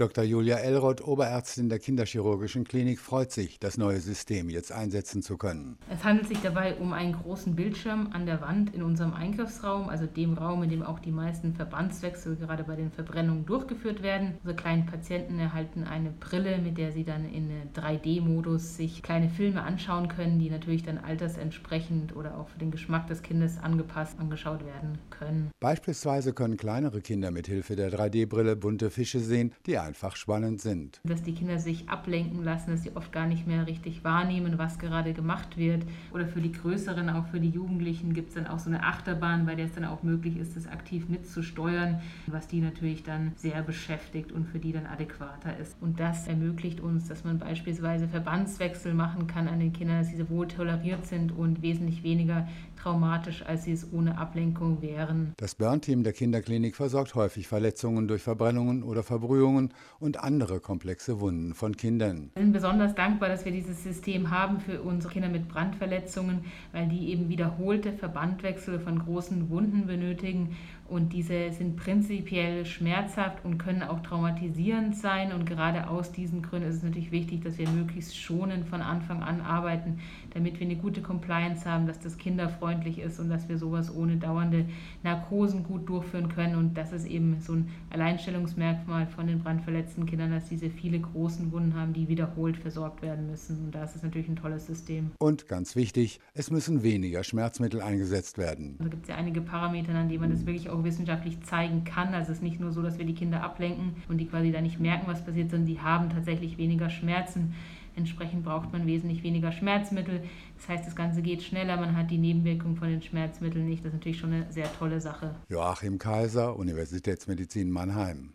Dr. Julia Elroth, Oberärztin der Kinderchirurgischen Klinik, freut sich, das neue System jetzt einsetzen zu können. Es handelt sich dabei um einen großen Bildschirm an der Wand in unserem Einkaufsraum, also dem Raum, in dem auch die meisten Verbandswechsel gerade bei den Verbrennungen durchgeführt werden. Unsere kleinen Patienten erhalten eine Brille, mit der sie dann in 3D-Modus sich kleine Filme anschauen können, die natürlich dann altersentsprechend oder auch für den Geschmack des Kindes angepasst angeschaut werden können. Beispielsweise können kleinere Kinder mit Hilfe der 3D-Brille bunte Fische sehen, die einfach spannend sind. Dass die Kinder sich ablenken lassen, dass sie oft gar nicht mehr richtig wahrnehmen, was gerade gemacht wird. Oder für die Größeren, auch für die Jugendlichen, gibt es dann auch so eine Achterbahn, bei der es dann auch möglich ist, das aktiv mitzusteuern, was die natürlich dann sehr beschäftigt und für die dann adäquater ist. Und das ermöglicht uns, dass man beispielsweise Verbandswechsel machen kann an den Kindern, dass diese wohl toleriert sind und wesentlich weniger traumatisch, als sie es ohne Ablenkung wären. Das Burn-Team der Kinderklinik versorgt häufig Verletzungen durch Verbrennungen oder Verbrühungen und andere komplexe Wunden von Kindern. Wir sind besonders dankbar, dass wir dieses System haben für unsere Kinder mit Brandverletzungen, weil die eben wiederholte Verbandwechsel von großen Wunden benötigen und diese sind prinzipiell schmerzhaft und können auch traumatisierend sein. Und gerade aus diesen Gründen ist es natürlich wichtig, dass wir möglichst schonend von Anfang an arbeiten, damit wir eine gute Compliance haben, dass das kinderfreundlich ist und dass wir sowas ohne dauernde Narkosen gut durchführen können. Und das ist eben so ein Alleinstellungsmerkmal von den brandverletzten Kindern, dass diese viele großen Wunden haben, die wiederholt versorgt werden müssen. Und da ist es natürlich ein tolles System. Und ganz wichtig, es müssen weniger Schmerzmittel eingesetzt werden. Also gibt es ja einige Parameter, an denen man das wirklich auch auch wissenschaftlich zeigen kann. Also es ist nicht nur so, dass wir die Kinder ablenken und die quasi da nicht merken, was passiert, sondern die haben tatsächlich weniger Schmerzen. Entsprechend braucht man wesentlich weniger Schmerzmittel. Das heißt, das Ganze geht schneller, man hat die Nebenwirkungen von den Schmerzmitteln nicht. Das ist natürlich schon eine sehr tolle Sache. Joachim Kaiser, Universitätsmedizin Mannheim.